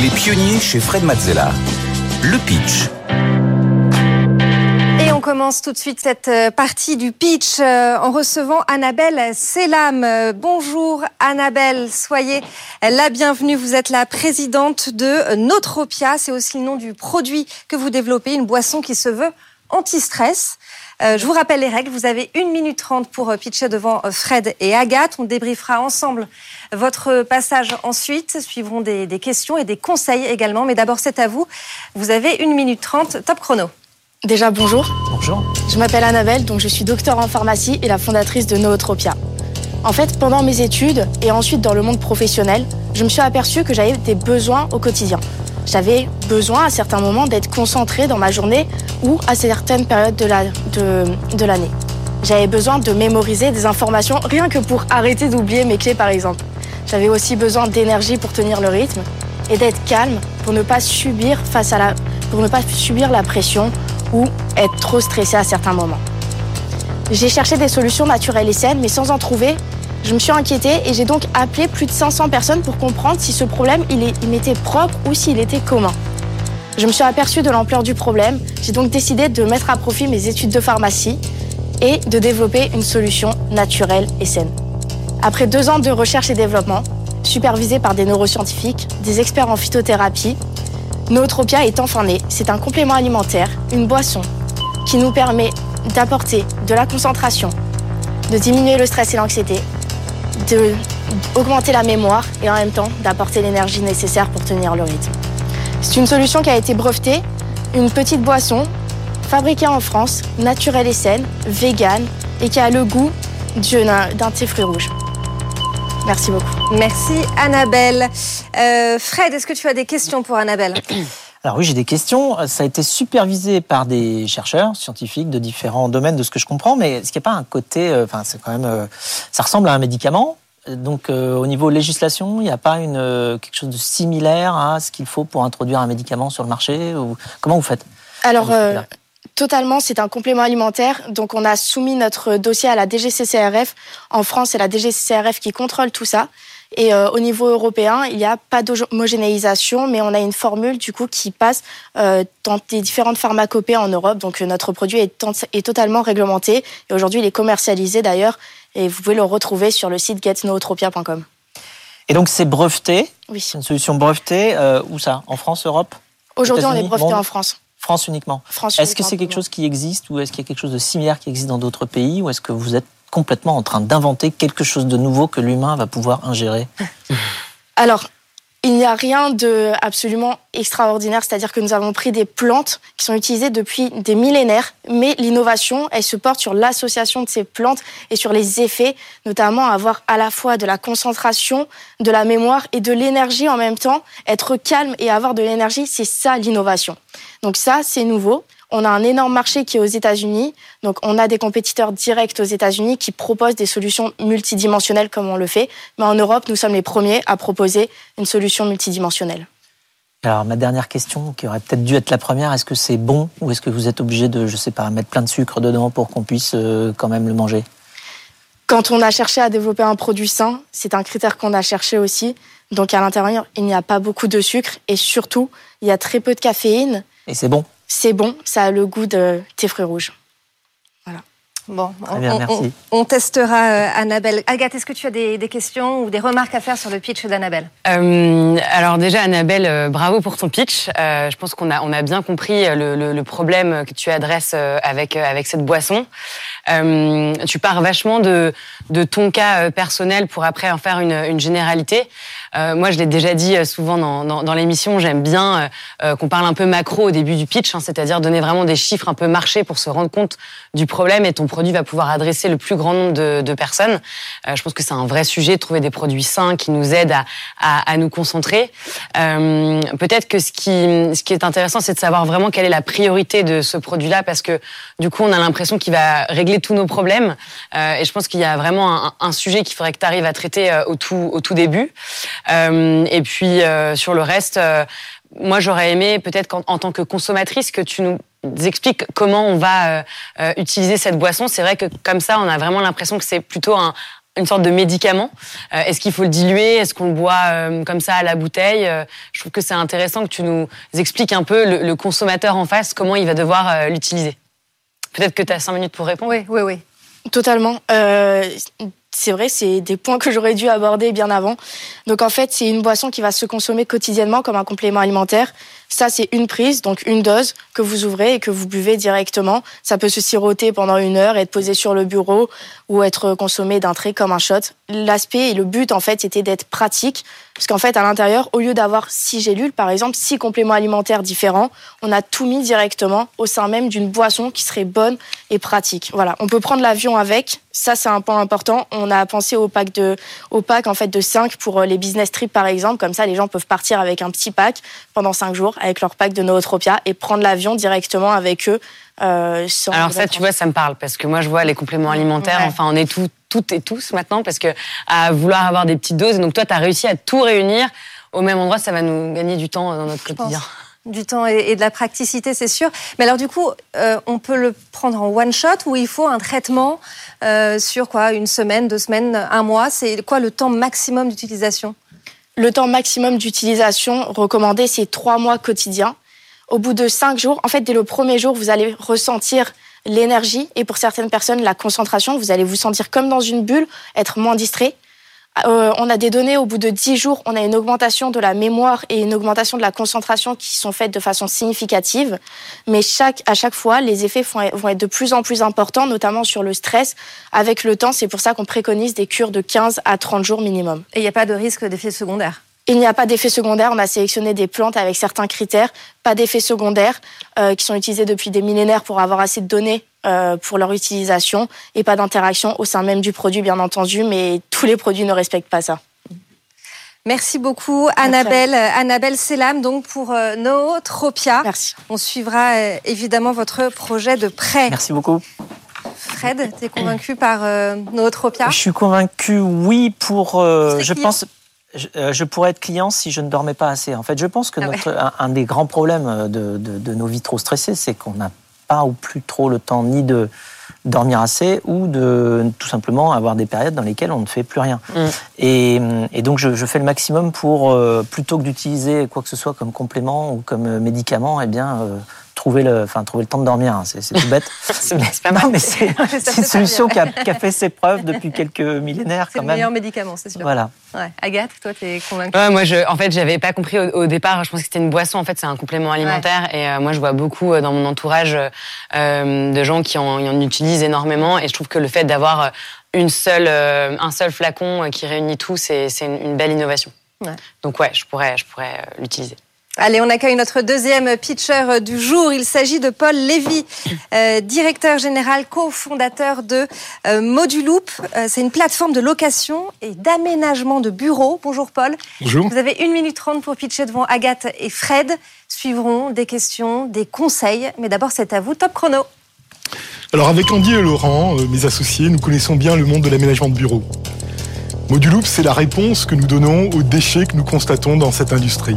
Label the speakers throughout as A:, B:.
A: Les pionniers chez Fred Mazzella. Le pitch.
B: Et on commence tout de suite cette euh, partie du pitch euh, en recevant Annabelle Selam. Euh, bonjour Annabelle, soyez la bienvenue. Vous êtes la présidente de Notropia. C'est aussi le nom du produit que vous développez, une boisson qui se veut anti-stress. Euh, je vous rappelle les règles. Vous avez une minute trente pour euh, pitcher devant euh, Fred et Agathe. On débriefera ensemble votre passage ensuite. Suivront des, des questions et des conseils également. Mais d'abord, c'est à vous. Vous avez une minute trente. Top chrono.
C: Déjà, bonjour.
D: Bonjour.
C: Je m'appelle Annabelle, donc je suis docteur en pharmacie et la fondatrice de Nootropia. En fait, pendant mes études et ensuite dans le monde professionnel, je me suis aperçue que j'avais des besoins au quotidien. J'avais besoin à certains moments d'être concentrée dans ma journée ou à certaines périodes de l'année. La, de, J'avais besoin de mémoriser des informations rien que pour arrêter d'oublier mes clés par exemple. J'avais aussi besoin d'énergie pour tenir le rythme et d'être calme pour ne pas subir la pour ne pas subir la pression ou être trop stressé à certains moments. J'ai cherché des solutions naturelles et saines mais sans en trouver, je me suis inquiétée et j'ai donc appelé plus de 500 personnes pour comprendre si ce problème il, m'était propre ou s'il était commun. Je me suis aperçue de l'ampleur du problème, j'ai donc décidé de mettre à profit mes études de pharmacie et de développer une solution naturelle et saine. Après deux ans de recherche et développement, supervisé par des neuroscientifiques, des experts en phytothérapie, Nootropia est enfin né. C'est un complément alimentaire, une boisson, qui nous permet d'apporter de la concentration, de diminuer le stress et l'anxiété, d'augmenter la mémoire et en même temps d'apporter l'énergie nécessaire pour tenir le rythme. C'est une solution qui a été brevetée, une petite boisson fabriquée en France, naturelle et saine, végane et qui a le goût d'un thé fruit rouge. Merci beaucoup.
B: Merci Annabelle. Euh, Fred, est-ce que tu as des questions pour Annabelle?
D: alors oui, j'ai des questions. Ça a été supervisé par des chercheurs scientifiques de différents domaines, de ce que je comprends, mais est-ce qu'il n'y a pas un côté, euh, enfin, c'est quand même, euh, ça ressemble à un médicament? Donc, euh, au niveau législation, il n'y a pas une, quelque chose de similaire à ce qu'il faut pour introduire un médicament sur le marché ou comment vous faites?
C: Alors, Totalement, c'est un complément alimentaire. Donc, on a soumis notre dossier à la DGCCRF. En France, c'est la DGCCRF qui contrôle tout ça. Et euh, au niveau européen, il n'y a pas d'homogénéisation, mais on a une formule du coup qui passe euh, dans les différentes pharmacopées en Europe. Donc, notre produit est, est totalement réglementé. Et aujourd'hui, il est commercialisé d'ailleurs. Et vous pouvez le retrouver sur le site getnootropia.com.
D: Et donc, c'est breveté?
C: Oui.
D: C'est une solution brevetée. Euh, où ça? En France, Europe?
C: Aujourd'hui, on est breveté en France.
D: France uniquement. Est-ce que c'est quelque chose qui existe ou est-ce qu'il y a quelque chose de similaire qui existe dans d'autres pays ou est-ce que vous êtes complètement en train d'inventer quelque chose de nouveau que l'humain va pouvoir ingérer?
C: Alors, il n'y a rien de absolument extraordinaire, c'est-à-dire que nous avons pris des plantes qui sont utilisées depuis des millénaires, mais l'innovation, elle se porte sur l'association de ces plantes et sur les effets, notamment avoir à la fois de la concentration, de la mémoire et de l'énergie en même temps. Être calme et avoir de l'énergie, c'est ça l'innovation. Donc ça, c'est nouveau. On a un énorme marché qui est aux États-Unis. Donc, on a des compétiteurs directs aux États-Unis qui proposent des solutions multidimensionnelles comme on le fait. Mais en Europe, nous sommes les premiers à proposer une solution multidimensionnelle.
D: Alors, ma dernière question, qui aurait peut-être dû être la première, est-ce que c'est bon ou est-ce que vous êtes obligé de, je sais pas, mettre plein de sucre dedans pour qu'on puisse euh, quand même le manger?
C: Quand on a cherché à développer un produit sain, c'est un critère qu'on a cherché aussi. Donc, à l'intérieur, il n'y a pas beaucoup de sucre et surtout, il y a très peu de caféine.
D: Et c'est bon
C: c'est bon, ça a le goût de thé fruits rouges. Voilà.
B: Bon, on, testera euh, Annabelle. Agathe, est-ce que tu as des, questions ou des remarques à faire sur le pitch d'Annabelle?
E: Euh, Alors déjà, Annabelle, euh, bravo pour ton pitch. je pense qu'on a, on a bien compris le, problème que tu adresses avec, avec cette boisson. Tu pars vachement de, ton cas personnel pour après en faire une, généralité. Euh, moi, je l'ai déjà dit euh, souvent dans, l'émission, j'aime bien euh, qu'on parle un peu macro au début du pitch, hein, c'est-à-dire donner vraiment des chiffres un peu marchés pour se rendre compte du problème et ton produit va pouvoir adresser le plus grand nombre de, personnes. je pense que c'est un vrai sujet trouver des produits sains qui nous aident à, nous concentrer. Peut-être que ce qui est intéressant, c'est de savoir vraiment quelle est la priorité de ce produit-là, parce que du coup, on a l'impression qu'il va régler tous nos problèmes. et je pense qu'il y a vraiment un, sujet qu'il faudrait que tu arrives à traiter au tout, au tout début. Euh, et puis euh, sur le reste, euh, moi j'aurais aimé peut-être qu'en tant que consommatrice que tu nous expliques comment on va utiliser cette boisson. C'est vrai que comme ça, on a vraiment l'impression que c'est plutôt un, une sorte de médicament. Est-ce qu'il faut le diluer? Est-ce qu'on le boit comme ça à la bouteille? Je trouve que c'est intéressant que tu nous expliques un peu le consommateur en face, comment il va devoir l'utiliser. Peut-être que tu as cinq minutes pour répondre.
B: Oui, oui, oui.
C: Totalement. Euh, c'est vrai, c'est des points que j'aurais dû aborder bien avant. Donc en fait, c'est une boisson qui va se consommer quotidiennement comme un complément alimentaire. Ça, c'est une prise, donc une dose que vous ouvrez et que vous buvez directement. Ça peut se siroter pendant une heure, être posé sur le bureau ou être consommé d'un trait comme un shot. L'aspect et le but, en fait, c'était d'être pratique. Parce qu'en fait, à l'intérieur, au lieu d'avoir six gélules, par exemple, six compléments alimentaires différents, on a tout mis directement au sein même d'une boisson qui serait bonne et pratique. Voilà. On peut prendre l'avion avec. Ça, c'est un point important. On a pensé au pack de, au pack, en fait, de 5 pour les business trips, par exemple. Comme ça, les gens peuvent partir avec un petit pack pendant cinq jours avec leur pack de Nootropia et prendre l'avion directement avec eux.
E: Euh, Alors ça, tu vois, ça me parle parce que moi, je vois les compléments alimentaires. Enfin, on est tout, toutes et tous maintenant parce que à vouloir avoir des petites doses. Donc toi, tu as réussi à tout réunir au même endroit. Ça va nous gagner du temps dans notre quotidien.
B: Du temps et, de la praticité, c'est sûr. Mais alors du coup, euh, on peut le prendre en one shot ou il faut un traitement euh, sur quoi? Une semaine, deux semaines, un mois? C'est quoi le temps maximum d'utilisation?
C: Le temps maximum d'utilisation recommandé, c'est trois mois quotidiens. Au bout de cinq jours, en fait, dès le premier jour, vous allez ressentir l'énergie et pour certaines personnes, la concentration. Vous allez vous sentir comme dans une bulle, être moins distrait. Euh, on a des données au bout de 10 jours, on a une augmentation de la mémoire et une augmentation de la concentration qui sont faites de façon significative. Mais chaque, à chaque fois, les effets vont être de plus en plus importants, notamment sur le stress. Avec le temps, c'est pour ça qu'on préconise des cures de 15 à 30 jours minimum.
B: Et il n'y a pas de risque d'effet secondaire
C: il n'y a pas d'effet secondaire. On a sélectionné des plantes avec certains critères, pas d'effets secondaires, euh, qui sont utilisés depuis des millénaires pour avoir assez de données euh, pour leur utilisation et pas d'interaction au sein même du produit, bien entendu, mais tous les produits ne respectent pas ça.
B: Merci beaucoup, Annabelle. Annabelle Selam, donc pour euh, Nootropia.
C: Merci.
B: On suivra euh, évidemment votre projet de prêt.
D: Merci beaucoup.
B: Fred, tu es convaincu par Nootropia?
D: Je suis convaincu, oui, pour. je pense. Je, pourrais être client si je ne dormais pas assez. En fait, je pense que ah notre, un, des grands problèmes de, de nos vies trop stressées, c'est qu'on n'a pas ou plus trop le temps ni de dormir assez ou de tout simplement avoir des périodes dans lesquelles on ne fait plus rien. Mm. Et, donc je, fais le maximum pour, euh, plutôt que d'utiliser quoi que ce soit comme complément ou comme médicament, eh bien, euh, trouver le, enfin, trouver le temps de dormir. Hein. C'est tout bête.
E: c'est pas mal.
D: mais c'est une solution qui a, qui a, fait ses preuves depuis quelques millénaires
B: quand même. C'est le meilleur médicament, c'est sûr.
D: Voilà.
B: Ouais. Agathe, toi, tu es convaincue?
E: Ouais, Moi, je, en fait, j'avais pas compris au, départ. Je pensais que c'était une boisson. En fait, c'est un complément alimentaire. Et euh, moi, je vois beaucoup euh, dans mon entourage euh, de gens qui en, en, utilisent énormément. Et je trouve que le fait d'avoir une seule, un seul flacon qui réunit tout, c'est une, une, belle innovation. Donc ouais, je pourrais, je pourrais l'utiliser.
B: Allez, on accueille notre deuxième pitcher du jour. Il s'agit de Paul Lévy, euh, directeur général, cofondateur de euh, Moduloop. Euh, c'est une plateforme de location et d'aménagement de bureaux. Bonjour Paul.
F: Bonjour.
B: Vous avez une minute trente pour pitcher devant Agathe et Fred. Suivront des questions, des conseils. Mais d'abord, c'est à vous. Top chrono.
F: Alors avec Andy et Laurent, mes associés, nous connaissons bien le monde de l'aménagement de bureaux. Moduloop, c'est la réponse que nous donnons aux déchets que nous constatons dans cette industrie.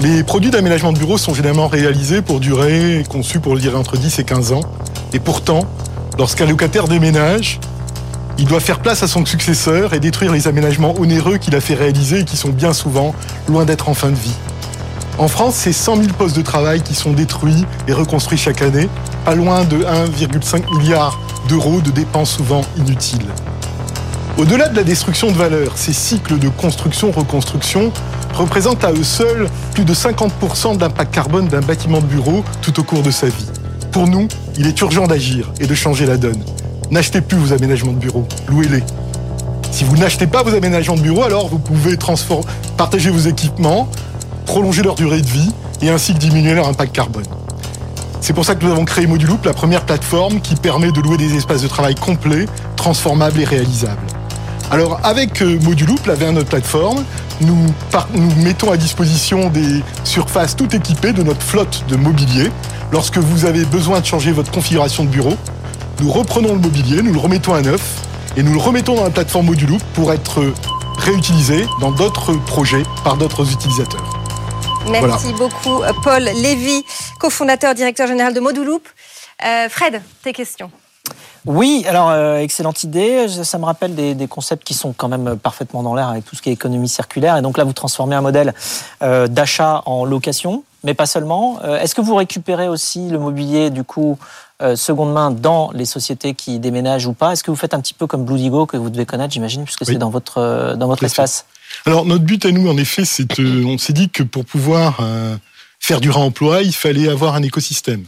F: Les produits d'aménagement de bureaux sont généralement réalisés pour durer, conçus pour durer entre 10 et 15 ans. Et pourtant, lorsqu'un locataire déménage, il doit faire place à son successeur et détruire les aménagements onéreux qu'il a fait réaliser et qui sont bien souvent loin d'être en fin de vie. En France, c'est 100 000 postes de travail qui sont détruits et reconstruits chaque année, pas loin de 1,5 milliard d'euros de dépenses souvent inutiles. Au-delà de la destruction de valeur, ces cycles de construction-reconstruction représentent à eux seuls plus de 50% de l'impact carbone d'un bâtiment de bureau tout au cours de sa vie. Pour nous, il est urgent d'agir et de changer la donne. N'achetez plus vos aménagements de bureau, louez-les. Si vous n'achetez pas vos aménagements de bureau, alors vous pouvez partager vos équipements, prolonger leur durée de vie et ainsi diminuer leur impact carbone. C'est pour ça que nous avons créé Moduloop, la première plateforme qui permet de louer des espaces de travail complets, transformables et réalisables. Alors avec euh, Moduloop, la notre plateforme, nous, nous mettons à disposition des surfaces tout équipées de notre flotte de mobilier. Lorsque vous avez besoin de changer votre configuration de bureau, nous reprenons le mobilier, nous le remettons à neuf et nous le remettons dans la plateforme Moduloop pour être réutilisé dans d'autres projets par d'autres utilisateurs.
B: Merci beaucoup, Paul Lévy, cofondateur, directeur général de Moduloop. Euh, Fred, tes questions
D: Oui, alors euh, excellente idée. Ça me rappelle des, des, concepts qui sont quand même parfaitement dans l'air avec tout ce qui est économie circulaire. Et donc là, vous transformez un modèle euh, d'achat en location, mais pas seulement. Euh, Est-ce que vous récupérez aussi le mobilier du coup euh, seconde main dans les sociétés qui déménagent ou pas? Est-ce que vous faites un petit peu comme Blue Digo que vous devez connaître, j'imagine, puisque oui. c'est dans votre euh, dans votre espace?
F: Alors notre but à nous, en effet, c'est euh, on s'est dit que pour pouvoir faire du réemploi, il fallait avoir un écosystème.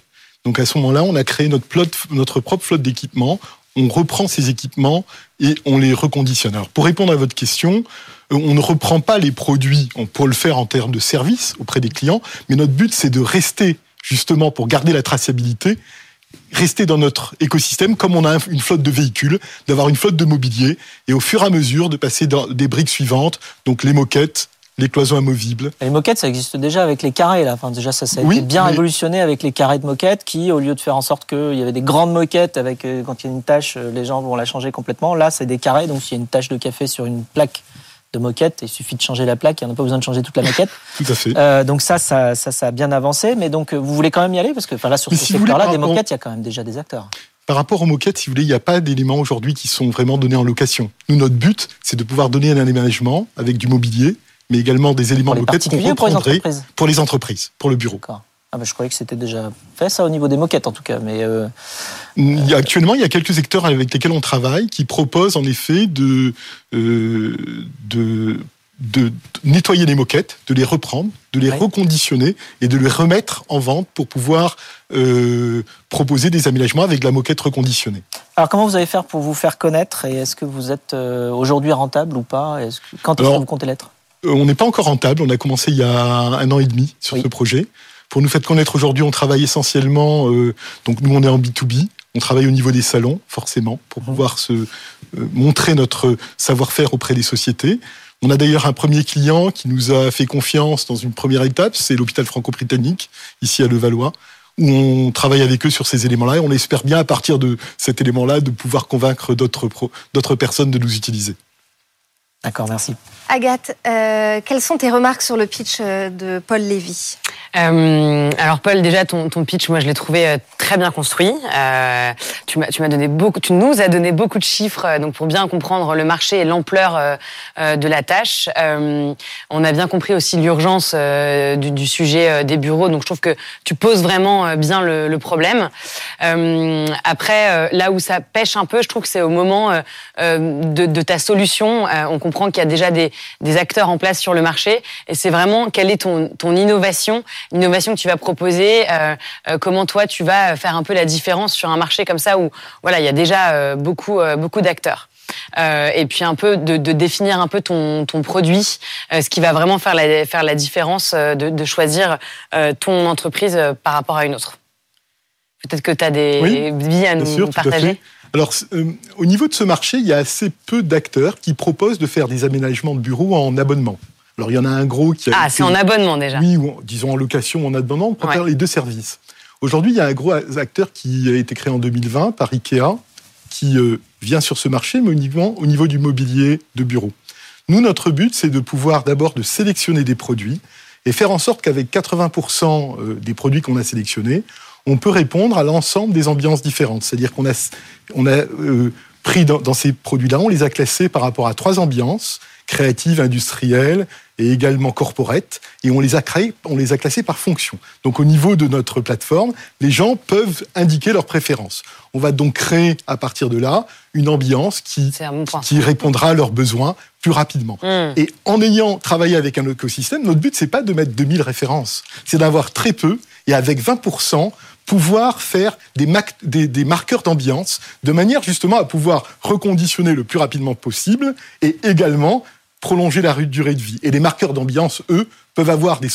F: Donc à ce moment-là, on a créé notre, propre flotte d'équipements. On reprend ces équipements et on les reconditionne. Alors pour répondre à votre question, on ne reprend pas les produits. On peut le faire en termes de service auprès des clients, mais notre but c'est de rester justement pour garder la traçabilité rester dans notre écosystème comme on a une flotte de véhicules, d'avoir une flotte de mobilier et au fur et à mesure de passer dans des briques suivantes, donc les moquettes, les cloisons amovibles.
D: Les moquettes, ça existe déjà avec les carrés. Là. Enfin, déjà, ça, ça a oui, été bien mais... révolutionné avec les carrés de moquettes qui, au lieu de faire en sorte qu'il y avait des grandes moquettes avec euh, quand il y a une tâche, les gens vont la changer complètement. Là, c'est des carrés. Donc, s'il y a une tache de café sur une plaque de moquette, il suffit de changer la plaque, il n'y en a pas besoin de changer toute la maquette.
F: Tout à fait.
D: Euh, donc ça, ça, ça, ça, a bien avancé. Mais donc, vous voulez quand même y aller? Parce que enfin, là, sur mais ce si secteur-là, des moquettes, il y a quand même déjà des acteurs.
F: Par rapport aux moquettes, si vous voulez, il n'y a pas d'éléments aujourd'hui qui sont vraiment donnés en location. Nous, notre but, c'est de pouvoir donner un aménagement avec du mobilier, mais également des éléments
D: pour
F: de moquette qu'on
D: reprendrait
F: pour, pour les entreprises, pour le bureau.
D: Ah ben, je croyais que c'était déjà fait ça au niveau des moquettes en tout cas, mais euh,
F: a, actuellement il y a quelques acteurs avec lesquels on travaille qui proposent en effet de euh, de de nettoyer les moquettes, de les reprendre, de les ouais. reconditionner et de les remettre en vente pour pouvoir euh, proposer des aménagements avec la moquette reconditionnée.
D: Alors comment vous allez faire pour vous faire connaître et est-ce que vous êtes euh, aujourd'hui rentable ou pas? Est -ce que, Quand est-ce que vous comptez l'être?
F: On n'est pas encore rentable, on a commencé il y a un an et demi sur oui. ce projet. Pour nous faire connaître aujourd'hui, on travaille essentiellement, euh, donc nous on est en B2B, on travaille au niveau des salons, forcément, pour mmh. pouvoir se euh, montrer notre savoir-faire auprès des sociétés. On a d'ailleurs un premier client qui nous a fait confiance dans une première étape, c'est l'hôpital franco-britannique, ici à Levallois, où on travaille avec eux sur ces éléments-là et on espère bien à partir de cet élément-là de pouvoir convaincre d'autres personnes de nous utiliser.
D: D'accord, merci.
B: Agathe, euh, quelles sont tes remarques sur le pitch de Paul Lévy?
E: Euh, alors Paul, déjà ton, ton pitch, moi je l'ai trouvé euh, très bien construit. Euh, tu m'as tu m'as donné beaucoup, tu nous as donné beaucoup de chiffres, euh, donc pour bien comprendre le marché et l'ampleur euh, de la tâche. on a bien compris aussi l'urgence du, du, sujet des bureaux, donc je trouve que tu poses vraiment bien le, le problème. après, là où ça pêche un peu, je trouve que c'est au moment de, de, ta solution. on comprend qu'il y a déjà des, des acteurs en place sur le marché, et c'est vraiment quelle est ton, ton innovation innovation que tu vas proposer, euh, euh, comment toi tu vas faire un peu la différence sur un marché comme ça où voilà il y a déjà euh, beaucoup beaucoup d'acteurs. Euh, et puis un peu de, de, définir un peu ton, ton produit, euh, ce qui va vraiment faire la, faire la différence de, de choisir euh, ton entreprise par rapport à une autre. Peut-être que tu as des
F: oui,
E: vies à nous
F: sûr,
E: partager.
F: Alors, au niveau de ce marché, il y a assez peu d'acteurs qui proposent de faire des aménagements de bureaux en abonnement. Alors, il y en a un gros qui a.
E: Ah, c'est en abonnement déjà.
F: Oui, ou disons en location ou en abonnement, on peut ouais. les deux services. Aujourd'hui, il y a un gros acteur qui a été créé en 2020 par IKEA, qui euh, vient sur ce marché, mais niveau, au niveau du mobilier de bureau. Nous, notre but, c'est de pouvoir d'abord de sélectionner des produits et faire en sorte qu'avec 80% euh, des produits qu'on a sélectionnés, on peut répondre à l'ensemble des ambiances différentes. C'est-à-dire qu'on a, on a euh, pris dans, dans ces produits-là, on les a classés par rapport à trois ambiances créatives, industrielles et également corporate, et on les a créés, on les a classés par fonction. Donc au niveau de notre plateforme, les gens peuvent indiquer leurs préférences. On va donc créer à partir de là une ambiance qui, qui répondra à leurs besoins plus rapidement. Mmh. Et en ayant travaillé avec un écosystème, notre but c'est pas de mettre 2000 références, c'est d'avoir très peu et avec 20% pouvoir faire des, marqueurs d'ambiance de manière justement à pouvoir reconditionner le plus rapidement possible et également prolonger la durée de vie. Et les marqueurs d'ambiance, eux, peuvent avoir des,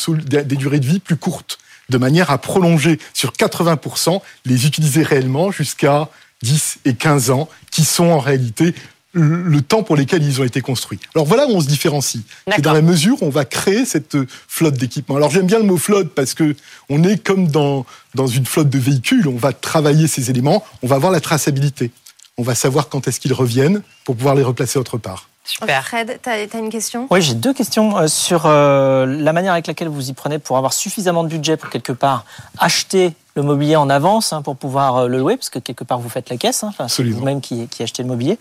F: des durées de vie plus courtes, de manière à prolonger sur 80%, les utiliser réellement jusqu'à 10 et 15 ans, qui sont en réalité le temps pour lesquels ils ont été construits. Alors voilà où on se différencie. C'est dans la mesure où on va créer cette flotte d'équipements. Alors j'aime bien le mot flotte parce que on est comme dans, dans une flotte de véhicules. On va travailler ces éléments, on va avoir la traçabilité. On va savoir quand est-ce qu'ils reviennent pour pouvoir les replacer autre part.
B: Super. Fred, tu as, une question?
D: Oui, j'ai deux questions euh, sur euh, la manière avec laquelle vous y prenez pour avoir suffisamment de budget pour quelque part acheter le mobilier en avance hein, pour pouvoir euh, le louer, parce que quelque part vous faites la caisse, hein, enfin, c'est vous-même qui, qui achetez le mobilier.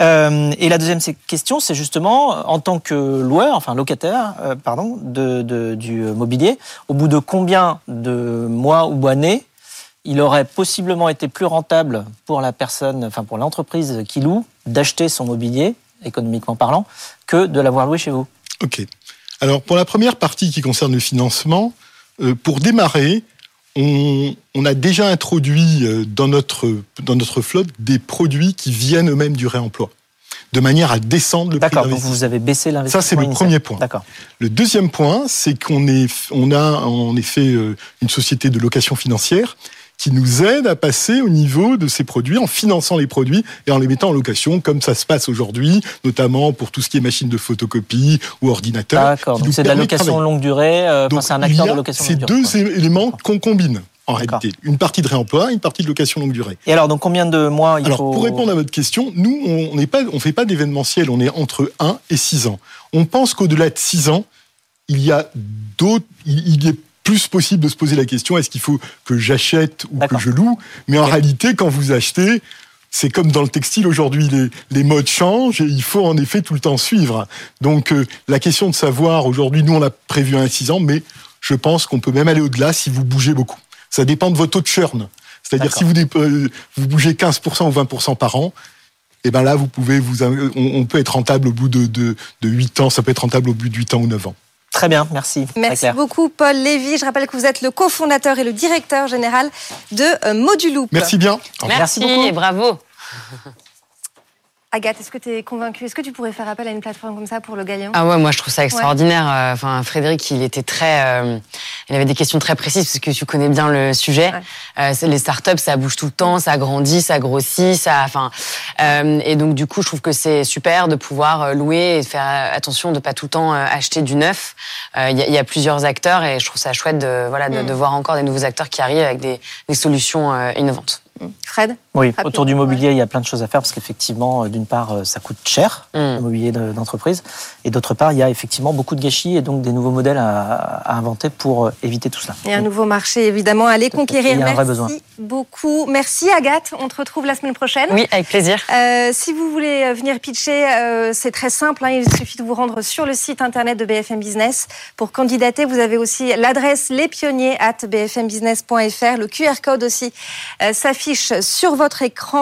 D: Euh, et la deuxième question, c'est justement en tant que loueur, enfin locataire, euh, pardon, de, de- du mobilier, au bout de combien de mois ou années il aurait possiblement été plus rentable pour la personne, enfin pour l'entreprise qui loue, d'acheter son mobilier, économiquement parlant, que de l'avoir loué chez vous?
F: Ok. Alors pour la première partie qui concerne le financement, euh, pour démarrer, on, on a déjà introduit euh, dans notre dans notre flotte des produits qui viennent eux-mêmes du réemploi, de manière à descendre le prix
D: D'accord, donc vous avez baissé l'investissement.
F: Ça, c'est le premier point.
D: D'accord.
F: Le deuxième point, c'est qu'on est, on a en effet euh, une société de location financière qui nous aide à passer au niveau de ces produits en finançant les produits et en les mettant en location, comme ça se passe aujourd'hui, notamment pour tout ce qui est machine de photocopie ou ordinateur.
D: D'accord,
F: qui
D: donc c'est de la
F: de
D: location longue durée, euh, c'est un acteur de location
F: ces
D: longue durée.
F: deux
D: quoi.
F: éléments qu'on combine en
D: D'accord.
F: réalité. Une partie de réemploi, une partie de location longue durée.
D: Et alors, donc combien de mois il
F: Alors,
D: faut...
F: pour répondre à votre question, nous, on n'est pas, on fait pas d'événementiel, on est entre 1 et 6 ans. On pense qu'au-delà de 6 ans, il y a d'autres, il, il est plus possible de se poser la question, est-ce qu'il faut que j'achète ou que je loue? Mais en réalité, quand vous achetez, c'est comme dans le textile aujourd'hui, les, les modes changent et il faut en effet tout le temps suivre. Donc, euh, la question de savoir, aujourd'hui, nous, on a prévu un 6 ans, mais je pense qu'on peut même aller au-delà si vous bougez beaucoup. Ça dépend de votre taux de churn. C'est-à-dire si vous, euh, vous bougez 15% ou 20% par an, et ben là, vous pouvez vous, on, on peut être rentable au bout de, de, de 8 ans, ça peut être rentable au bout de 8 ans ou 9 ans.
D: Très bien, merci.
B: Merci beaucoup, Paul Lévy. Je rappelle que vous êtes le cofondateur et le directeur général de euh, Moduloop.
F: Merci bien.
E: Merci,
D: beaucoup.
E: et bravo.
B: Agathe, est-ce que tu es convaincue? Est-ce que tu pourrais faire appel à une plateforme comme ça pour le gagnant?
E: Ah ouais, moi je trouve ça extraordinaire. Euh, Enfin, Frédéric, il était très, euh, il avait des questions très précises parce que tu connais bien le sujet.
B: Ouais.
E: Euh, les startups, ça bouge tout le temps, ça grandit, ça grossit, ça, enfin, euh, et donc du coup, je trouve que c'est super de pouvoir euh, louer et faire attention de pas tout le temps acheter du neuf. Euh, Il y, y a plusieurs acteurs et je trouve ça chouette de, voilà, de,
B: Mm.
E: de voir encore des nouveaux acteurs qui arrivent avec des, des solutions innovantes.
B: Fred
D: Oui,
B: Rapidement,
D: autour du mobilier, il y a plein de choses à faire parce qu'effectivement, euh, d'une part, euh, ça coûte cher,
E: Mm.
D: le mobilier de- d'entreprise, et d'autre part, il y a effectivement beaucoup de gâchis et donc des nouveaux modèles à, à inventer pour euh, éviter tout cela.
B: Il y a un nouveau marché, évidemment, à aller conquérir.
D: Il y a un vrai
B: Merci
D: besoin.
B: beaucoup. Merci, Agathe. On te retrouve la semaine prochaine.
E: Oui, avec plaisir.
B: Euh, si vous voulez venir pitcher, euh, c'est très simple. hein. il suffit de vous rendre sur le site internet de BFM Business. Pour candidater, vous avez aussi l'adresse lespionniers at bfmbusiness.fr. Le QR code aussi euh, sur votre écran.